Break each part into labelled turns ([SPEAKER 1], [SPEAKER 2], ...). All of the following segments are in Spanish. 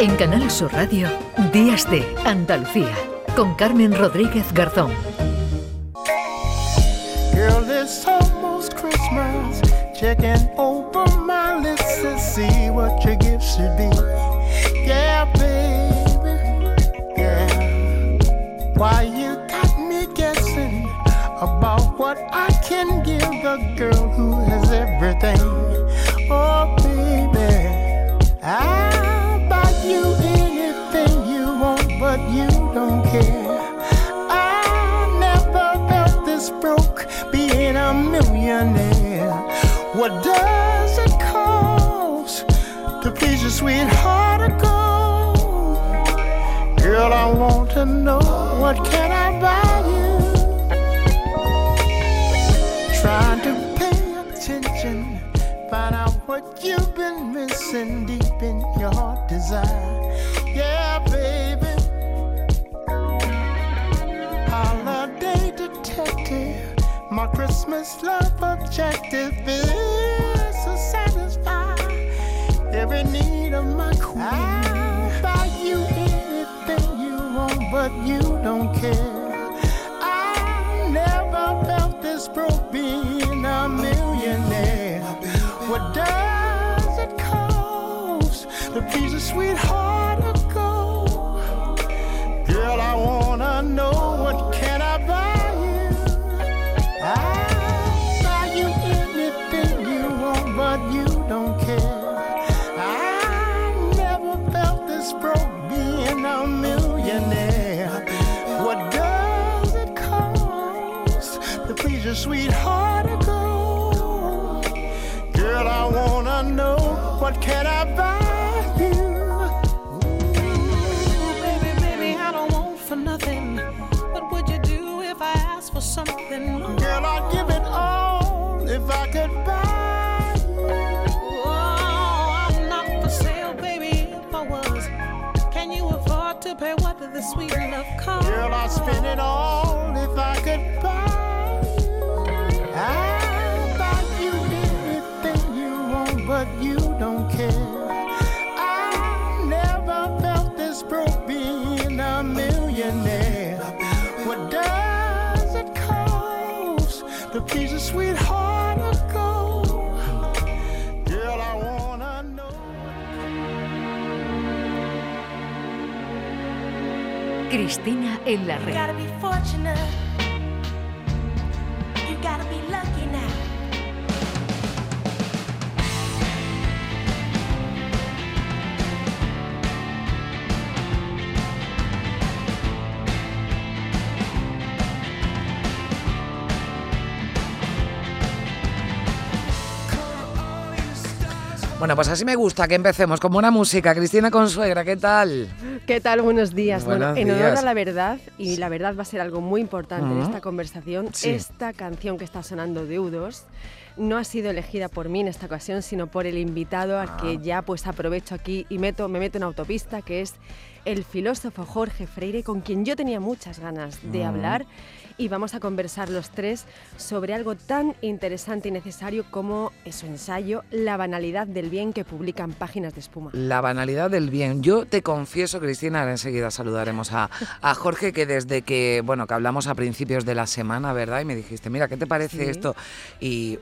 [SPEAKER 1] En Canal Sur Radio, Días de Andalucía, con Carmen Rodríguez Garzón.
[SPEAKER 2] Girl, it's almost Christmas. Checking over my list to see what your gift should be. Yeah, baby. Yeah. Why you got me guessing about what I can give the girl to know what can I buy you? Trying to pay attention, find out what you've been missing deep in your desire. Yeah, baby. Holiday detective, my Christmas love objective is to satisfy every need of my queen. I'll but you don't care. I never felt this broke being a millionaire. What does it cost to please a sweetheart to please your sweetheart gold? Girl, I wanna know what can I buy you?
[SPEAKER 3] Ooh, Baby, baby, I don't want for nothing. What would you do if I asked for something?
[SPEAKER 2] Girl, I'd give it all if I could buy you.
[SPEAKER 3] Oh, I'm not for sale, baby. If I was, can you afford to pay what the sweet love costs?
[SPEAKER 2] Girl, I'd spend it all if I
[SPEAKER 1] en la
[SPEAKER 4] You
[SPEAKER 1] red.
[SPEAKER 5] Bueno, pues así me gusta que empecemos con buena música. Cristina Consuegra, ¿qué tal?
[SPEAKER 6] ¿Qué tal? Buenos días.
[SPEAKER 5] Buenos
[SPEAKER 6] bueno, en honor a la verdad, y la verdad va a ser algo muy importante en esta conversación,
[SPEAKER 5] Sí.
[SPEAKER 6] esta canción que está sonando de U2 no ha sido elegida por mí en esta ocasión, sino por el invitado al
[SPEAKER 5] Ah.
[SPEAKER 6] que ya pues aprovecho aquí y meto, me meto en autopista, que es el filósofo Jorge Freire, con quien yo tenía muchas ganas de
[SPEAKER 5] Mm.
[SPEAKER 6] hablar. Y vamos a conversar los tres sobre algo tan interesante y necesario como su ensayo La banalidad del bien que publica en Páginas de Espuma.
[SPEAKER 5] La banalidad del bien. Yo te confieso, Cristina, ahora enseguida saludaremos a, a Jorge, que desde que, bueno, que hablamos a principios de la semana, ¿verdad? Y me dijiste, mira, ¿qué te parece
[SPEAKER 6] Sí.
[SPEAKER 5] esto? Y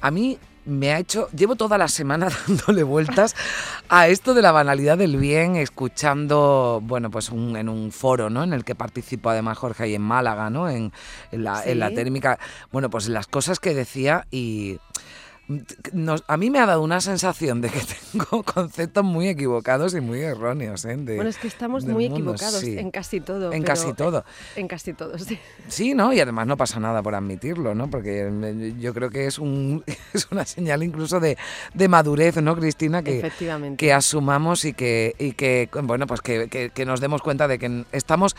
[SPEAKER 5] a mí me ha hecho, llevo toda la semana dándole vueltas a esto de la banalidad del bien, escuchando, bueno, pues un- en un foro, ¿no? En el que participó además Jorge ahí en Málaga, ¿no? En, en la, en la térmica. Bueno, pues las cosas que decía y nos- a mí me ha dado una sensación de que tengo conceptos muy equivocados y muy erróneos. ¿eh? de-
[SPEAKER 6] Bueno, es que estamos muy
[SPEAKER 5] mundo,
[SPEAKER 6] equivocados
[SPEAKER 5] sí.
[SPEAKER 6] en casi todo.
[SPEAKER 5] En casi todo.
[SPEAKER 6] En casi todo, sí.
[SPEAKER 5] Sí, ¿no? Y además no pasa nada por admitirlo, ¿no? Porque eh, yo creo que es, un, es una señal incluso de, de madurez, ¿no, Cristina? Que,
[SPEAKER 6] Efectivamente.
[SPEAKER 5] que asumamos y que, y que bueno, pues que, que- que nos demos cuenta de que estamos,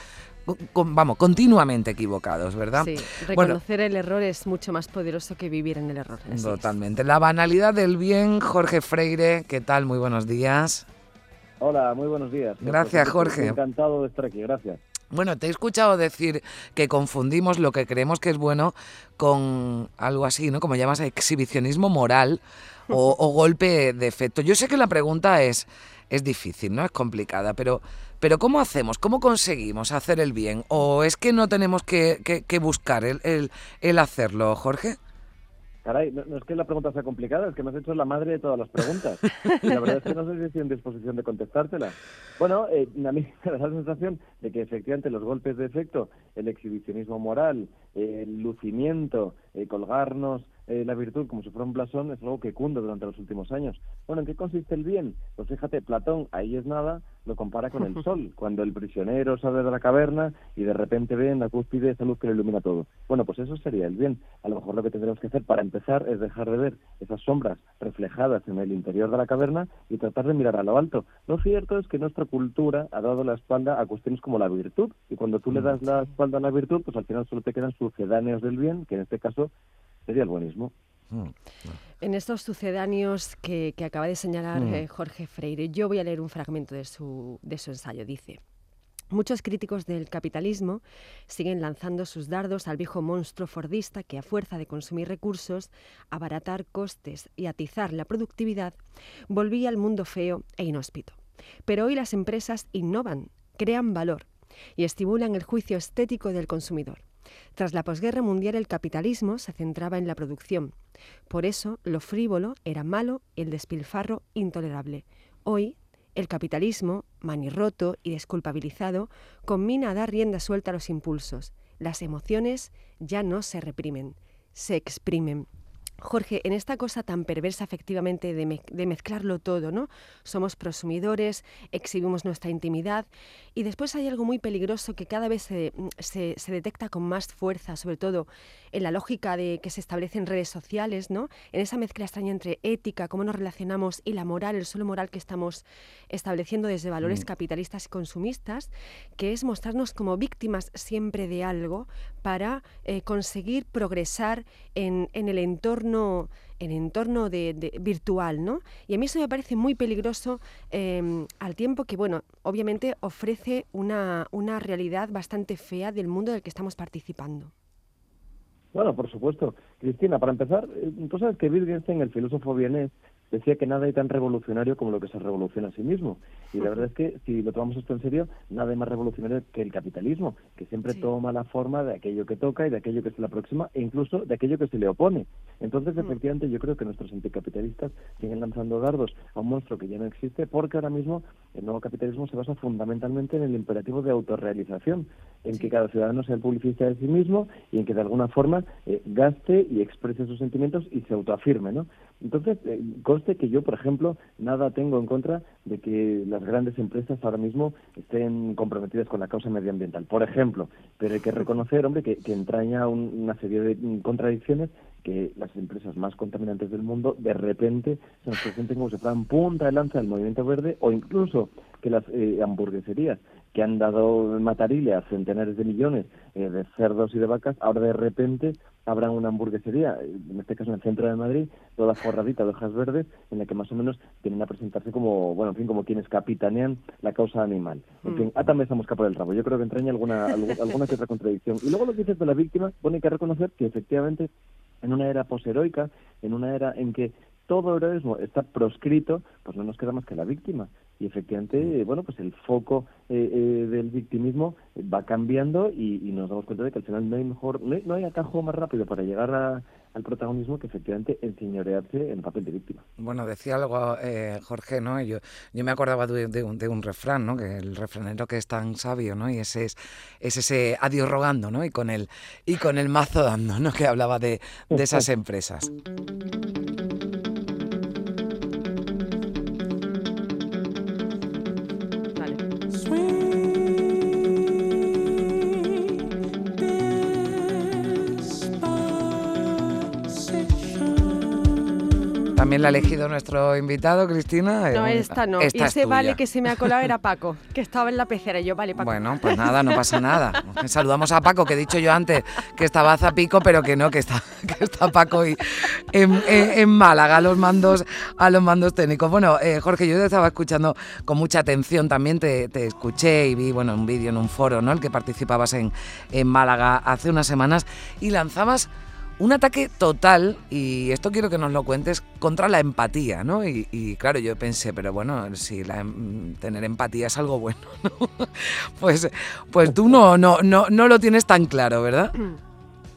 [SPEAKER 5] con- vamos, continuamente equivocados, ¿verdad?
[SPEAKER 6] Sí,
[SPEAKER 5] Bueno,
[SPEAKER 6] reconocer el error es mucho más poderoso que vivir en el error. así es.
[SPEAKER 5] Totalmente. La banalidad del bien, Jorge Freire, ¿qué tal? Muy buenos días.
[SPEAKER 7] Hola, muy buenos días.
[SPEAKER 5] Gracias,
[SPEAKER 7] Pues,
[SPEAKER 5] Jorge.
[SPEAKER 7] Encantado de estar aquí, gracias.
[SPEAKER 5] Bueno, te he escuchado decir que confundimos lo que creemos que es bueno con algo así, ¿no? Como llamas exhibicionismo moral o, golpe de efecto. Yo sé que la pregunta es, es difícil, ¿no? Es complicada, pero, pero ¿cómo hacemos? ¿Cómo conseguimos hacer el bien? ¿O es que no tenemos que, buscar el hacerlo, Jorge?
[SPEAKER 7] Caray, no, es que la pregunta sea complicada, es que me has hecho la madre de todas las preguntas. Y la verdad es que no sé si estoy en disposición de contestártela. Bueno, eh, a mí me da la sensación de que efectivamente los golpes de efecto, el exhibicionismo moral, el lucimiento, colgarnos eh, la virtud como si fuera un blasón es algo que cunde durante los últimos años. Bueno, ¿en qué consiste el bien? Pues fíjate, Platón, ahí es nada, lo compara con el sol, cuando el prisionero sale de la caverna y de repente ve en la cúspide esa luz que lo ilumina todo. Bueno, pues eso sería el bien. A lo mejor lo que tendremos que hacer para empezar es dejar de ver esas sombras reflejadas en el interior de la caverna y tratar de mirar a lo alto. Lo cierto es que nuestra cultura ha dado la espalda a cuestiones como la virtud y cuando tú le das la espalda a la virtud, pues al final solo te quedan sucedáneos del bien, que en este caso sería el buenismo.
[SPEAKER 6] En estos sucedáneos que, que acaba de señalar
[SPEAKER 5] Mm.
[SPEAKER 6] eh, Jorge Freire, yo voy a leer un fragmento de su, de su ensayo. Dice, muchos críticos del capitalismo siguen lanzando sus dardos al viejo monstruo fordista que a fuerza de consumir recursos, abaratar costes y atizar la productividad, volvía al mundo feo e inhóspito. Pero hoy las empresas innovan, crean valor y estimulan el juicio estético del consumidor. Tras la posguerra mundial el capitalismo se centraba en la producción. Por eso lo frívolo era malo y el despilfarro intolerable. Hoy el capitalismo, manirroto y desculpabilizado, combina a dar rienda suelta a los impulsos. Las emociones ya no se reprimen, se exprimen. Jorge, en esta cosa tan perversa efectivamente de, me- de mezclarlo todo, ¿no? Somos prosumidores, exhibimos nuestra intimidad y después hay algo muy peligroso que cada vez se, se- se detecta con más fuerza, sobre todo en la lógica de que se establece en redes sociales, ¿no? En esa mezcla extraña entre ética, cómo nos relacionamos y la moral, el suelo moral que estamos estableciendo desde valores capitalistas y consumistas, que es mostrarnos como víctimas siempre de algo para eh, conseguir progresar en, en el entorno en el entorno de, virtual, ¿no? Y a mí eso me parece muy peligroso eh, al tiempo que, bueno, obviamente ofrece una, una realidad bastante fea del mundo del que estamos participando.
[SPEAKER 7] Bueno, por supuesto. Cristina, para empezar, eh, tú sabes que Wittgenstein, el filósofo vienés, decía que nada hay tan revolucionario como lo que se revoluciona a sí mismo. Y la verdad es que, si lo tomamos esto en serio, nada hay más revolucionario que el capitalismo, que siempre
[SPEAKER 6] Sí.
[SPEAKER 7] toma la forma de aquello que toca y de aquello que se le aproxima, e incluso de aquello que se le opone. Entonces, efectivamente, yo creo que nuestros anticapitalistas siguen lanzando dardos a un monstruo que ya no existe, porque ahora mismo el nuevo capitalismo se basa fundamentalmente en el imperativo de autorrealización, en que cada ciudadano sea el publicista de sí mismo y en que de alguna forma eh, gaste y exprese sus sentimientos y se autoafirme, ¿no? Entonces, eh, conste que yo, por ejemplo, nada tengo en contra de que las grandes empresas ahora mismo estén comprometidas con la causa medioambiental, por ejemplo, pero hay que reconocer, hombre, que, entraña un- una serie de contradicciones que las empresas más contaminantes del mundo de repente se nos presenten como si fueran punta de lanza del movimiento verde o incluso que las eh, hamburgueserías que han dado matarile a centenares de millones eh, de cerdos y de vacas, ahora de repente habrá una hamburguesería, en este caso en el centro de Madrid, toda forradita de hojas verdes, en la que más o menos tienen a presentarse como, bueno, en fin, como quienes capitanean la causa animal. En fin, ah, también estamos por el rabo. Yo creo que entraña alguna, algu- alguna que otra contradicción. Y luego lo que dices de la víctima, bueno, hay que reconocer que efectivamente en una era posheroica, en una era en que todo heroísmo está proscrito, pues no nos queda más que la víctima. Y efectivamente, eh, bueno, pues el foco eh, eh, del victimismo va cambiando y, y nos damos cuenta de que al final no hay mejor, no hay, no hay atajo más rápido para llegar a- al protagonismo que efectivamente enseñorearse en el papel de víctima.
[SPEAKER 5] Bueno, decía algo eh, Jorge, ¿no? Yo, yo me acordaba de, de un, de un refrán, ¿no? Que el refranero que es tan sabio, ¿no? Y ese es, es ese adiós rogando, ¿no? Y con el, y con el mazo dando, ¿no? Que hablaba de, de esas empresas. También la ha elegido nuestro invitado, Cristina.
[SPEAKER 6] No, esta no.
[SPEAKER 5] esta
[SPEAKER 6] y
[SPEAKER 5] es
[SPEAKER 6] ese vale que se me ha colado era Paco, que estaba en la pecera. Y yo, vale, Paco.
[SPEAKER 5] Bueno, pues nada, no pasa nada. Saludamos a Paco, que he dicho yo antes que estaba a Zapico, pero que no, que está, que está Paco y en, en- en Málaga a los mandos, a los mandos técnicos. Bueno, eh, Jorge, yo te estaba escuchando con mucha atención, también te, te escuché y vi bueno, un vídeo en un foro, ¿no? El que participabas en, en Málaga hace unas semanas y lanzabas un ataque total, y esto quiero que nos lo cuentes, contra la empatía, ¿no? Y, y claro, yo pensé, pero bueno, si la, em- tener empatía es algo bueno, ¿no? pues, pues tú no, no, no, no lo tienes tan claro, ¿verdad?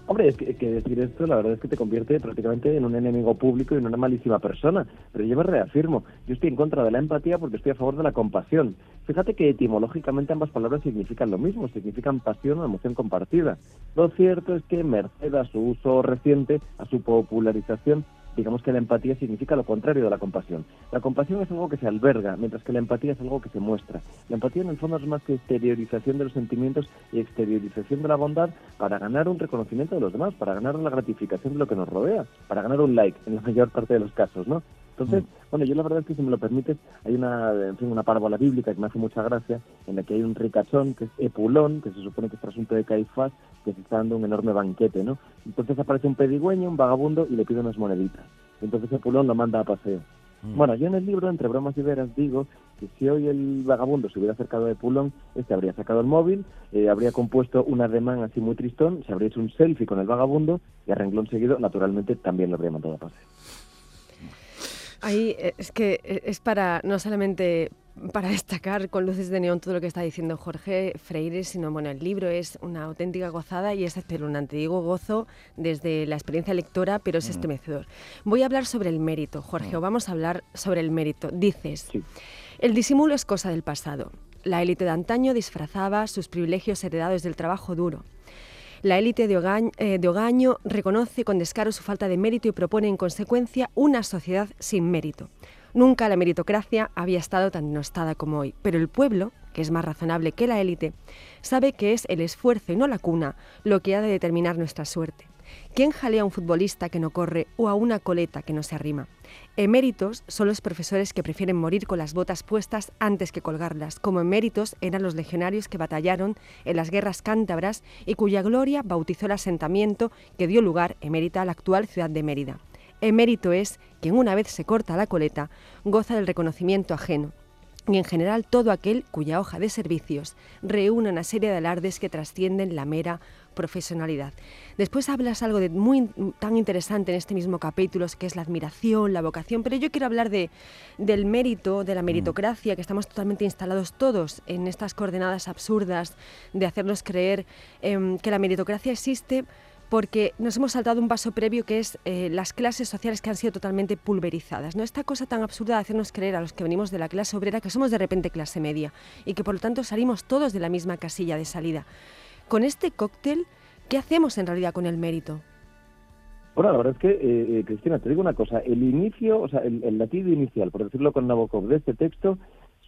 [SPEAKER 7] Hombre, es que, que decir esto, la verdad es que te convierte prácticamente en un enemigo público y en una malísima persona. Pero yo me reafirmo, yo estoy en contra de la empatía porque estoy a favor de la compasión. Fíjate que etimológicamente ambas palabras significan lo mismo, significan pasión o emoción compartida. Lo cierto es que, merced a su uso reciente, a su popularización, digamos que la empatía significa lo contrario de la compasión. La compasión es algo que se alberga, mientras que la empatía es algo que se muestra. La empatía en el fondo es más que exteriorización de los sentimientos y exteriorización de la bondad para ganar un reconocimiento de los demás, para ganar la gratificación de lo que nos rodea, para ganar un like en la mayor parte de los casos, ¿no? Entonces, bueno, yo la verdad es que si me lo permites, hay una, en fin, una parábola bíblica que me hace mucha gracia, en la que hay un ricachón que es Epulón, que se supone que es trasunto de Caifás, que se está dando un enorme banquete, ¿no? Entonces aparece un pedigüeño, un vagabundo, y le pide unas moneditas. Entonces Epulón lo manda a paseo. Bueno, yo en el libro, entre bromas y veras, digo que si hoy el vagabundo se hubiera acercado a Epulón, este habría sacado el móvil, eh, habría compuesto un ademán así muy tristón, se habría hecho un selfie con el vagabundo y a renglón seguido, naturalmente, también lo habría mandado a paseo.
[SPEAKER 6] Ahí eh, es que eh, es para no solamente para destacar con luces de neón todo lo que está diciendo Jorge Freire, sino bueno, el libro es una auténtica gozada y es espeluznante. Digo gozo desde la experiencia lectora, pero es estremecedor. Voy a hablar sobre el mérito, Jorge, o vamos a hablar sobre el mérito. Dices,
[SPEAKER 7] Sí.
[SPEAKER 6] el disimulo es cosa del pasado. La élite de antaño disfrazaba sus privilegios heredados del trabajo duro. La élite de Ogaño, eh, de Ogaño reconoce con descaro su falta de mérito y propone en consecuencia una sociedad sin mérito. Nunca la meritocracia había estado tan denostada como hoy, pero el pueblo, que es más razonable que la élite, sabe que es el esfuerzo y no la cuna lo que ha de determinar nuestra suerte. ¿Quién jalea a un futbolista que no corre o a una coleta que no se arrima? Eméritos son los profesores que prefieren morir con las botas puestas antes que colgarlas, como eméritos eran los legionarios que batallaron en las guerras cántabras y cuya gloria bautizó el asentamiento que dio lugar emérita a la actual ciudad de Mérida. Emérito es quien una vez se corta la coleta goza del reconocimiento ajeno, y en general todo aquel cuya hoja de servicios reúne una serie de alardes que trascienden la mera profesionalidad. Después hablas algo de muy tan interesante en este mismo capítulo, que es la admiración, la vocación, pero yo quiero hablar de, del mérito, de la meritocracia, que estamos totalmente instalados todos en estas coordenadas absurdas de hacernos creer em, que la meritocracia existe porque nos hemos saltado un paso previo que es eh, las clases sociales que han sido totalmente pulverizadas. ¿no? Esta cosa tan absurda de hacernos creer a los que venimos de la clase obrera que somos de repente clase media y que por lo tanto salimos todos de la misma casilla de salida. Con este cóctel, ¿qué hacemos en realidad con el mérito?
[SPEAKER 7] Bueno, la verdad es que, eh, eh, Cristina, te digo una cosa. El inicio, o sea, el, el latido inicial, por decirlo con Nabokov, de este texto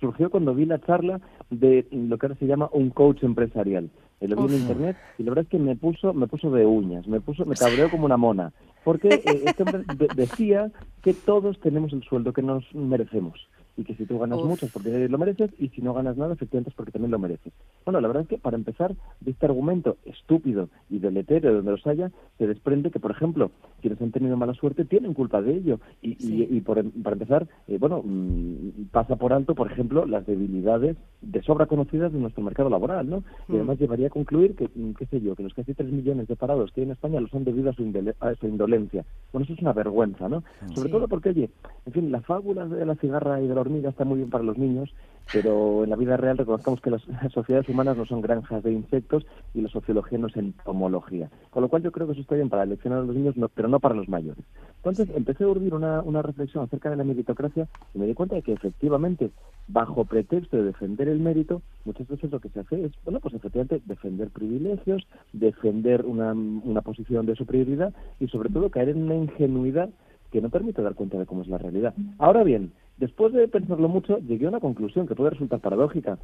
[SPEAKER 7] surgió cuando vi la charla de lo que ahora se llama un coach empresarial. Eh, Lo vi en internet y la verdad es que me puso, me puso de uñas, me puso, me cabreó como una mona, porque eh, este hombre de- decía que todos tenemos el sueldo que nos merecemos y que si tú ganas
[SPEAKER 6] Uf.
[SPEAKER 7] mucho es porque lo mereces y si no ganas nada efectivamente es porque también lo mereces. Bueno, la verdad es que para empezar de este argumento estúpido y deletéreo donde los haya, se desprende que, por ejemplo, quienes han tenido mala suerte tienen culpa de ello y, y-
[SPEAKER 6] Sí.
[SPEAKER 7] y por, em, para empezar, eh, bueno, mm, pasa por alto, por ejemplo, las debilidades de sobra conocidas de nuestro mercado laboral, ¿no? Y
[SPEAKER 6] Mm.
[SPEAKER 7] además llevaría a concluir que, mm, qué sé yo, que los casi 3 millones de parados que hay en España lo son debido a su, a su indolencia. Bueno, eso es una vergüenza, ¿no? Sobre
[SPEAKER 6] Sí.
[SPEAKER 7] todo porque, oye, en fin, la fábula de la cigarra y de la hormiga está muy bien para los niños, pero en la vida real reconozcamos que las, las sociedades humanas no son granjas de insectos y la sociología no es entomología. Con lo cual yo creo que eso está bien para leccionar a los niños, no- pero no para los mayores. Entonces empecé a urdir una, una reflexión acerca de la meritocracia y me di cuenta de que efectivamente, bajo pretexto de defender el mérito, muchas veces lo que se hace es, bueno, pues efectivamente defender privilegios, defender una, una posición de superioridad y sobre todo caer en una ingenuidad que no permite dar cuenta de cómo es la realidad. Ahora bien, después de pensarlo mucho, llegué a una conclusión que puede resultar paradójica.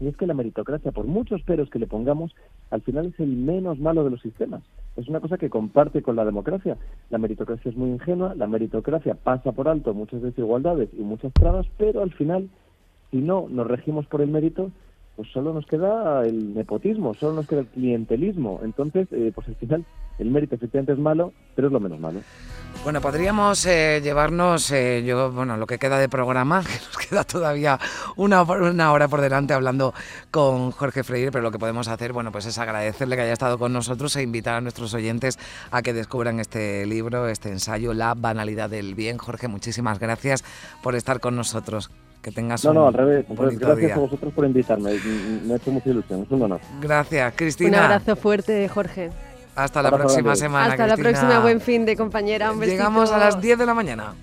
[SPEAKER 7] Y es que la meritocracia, por muchos peros que le pongamos, al final es el menos malo de los sistemas. Es una cosa que comparte con la democracia. La meritocracia es muy ingenua, la meritocracia pasa por alto muchas desigualdades y muchas trabas, pero al final, si no nos regimos por el mérito, pues solo nos queda el nepotismo, solo nos queda el clientelismo. Entonces, eh, pues al final el mérito efectivamente es malo, pero es lo menos malo.
[SPEAKER 5] Bueno, podríamos eh, llevarnos, eh, yo, bueno, lo que queda de programa, que nos queda todavía una, una hora por delante hablando con Jorge Freire, pero lo que podemos hacer, bueno, pues es agradecerle que haya estado con nosotros e invitar a nuestros oyentes a que descubran este libro, este ensayo, La banalidad del bien. Jorge, muchísimas gracias por estar con nosotros. Que tengas
[SPEAKER 7] No,
[SPEAKER 5] un,
[SPEAKER 7] no, al revés.
[SPEAKER 5] un
[SPEAKER 7] Pues
[SPEAKER 5] bonito
[SPEAKER 7] gracias
[SPEAKER 5] día.
[SPEAKER 7] a vosotros por invitarme. Me ha hecho mucha ilusión, es un honor.
[SPEAKER 5] Gracias,
[SPEAKER 6] Un
[SPEAKER 5] Cristina.
[SPEAKER 6] abrazo fuerte, Jorge.
[SPEAKER 5] Hasta la próxima
[SPEAKER 7] grande.
[SPEAKER 5] semana.
[SPEAKER 6] Hasta la próxima, buen fin de compañera. Un
[SPEAKER 5] Llegamos a las 10 de la mañana.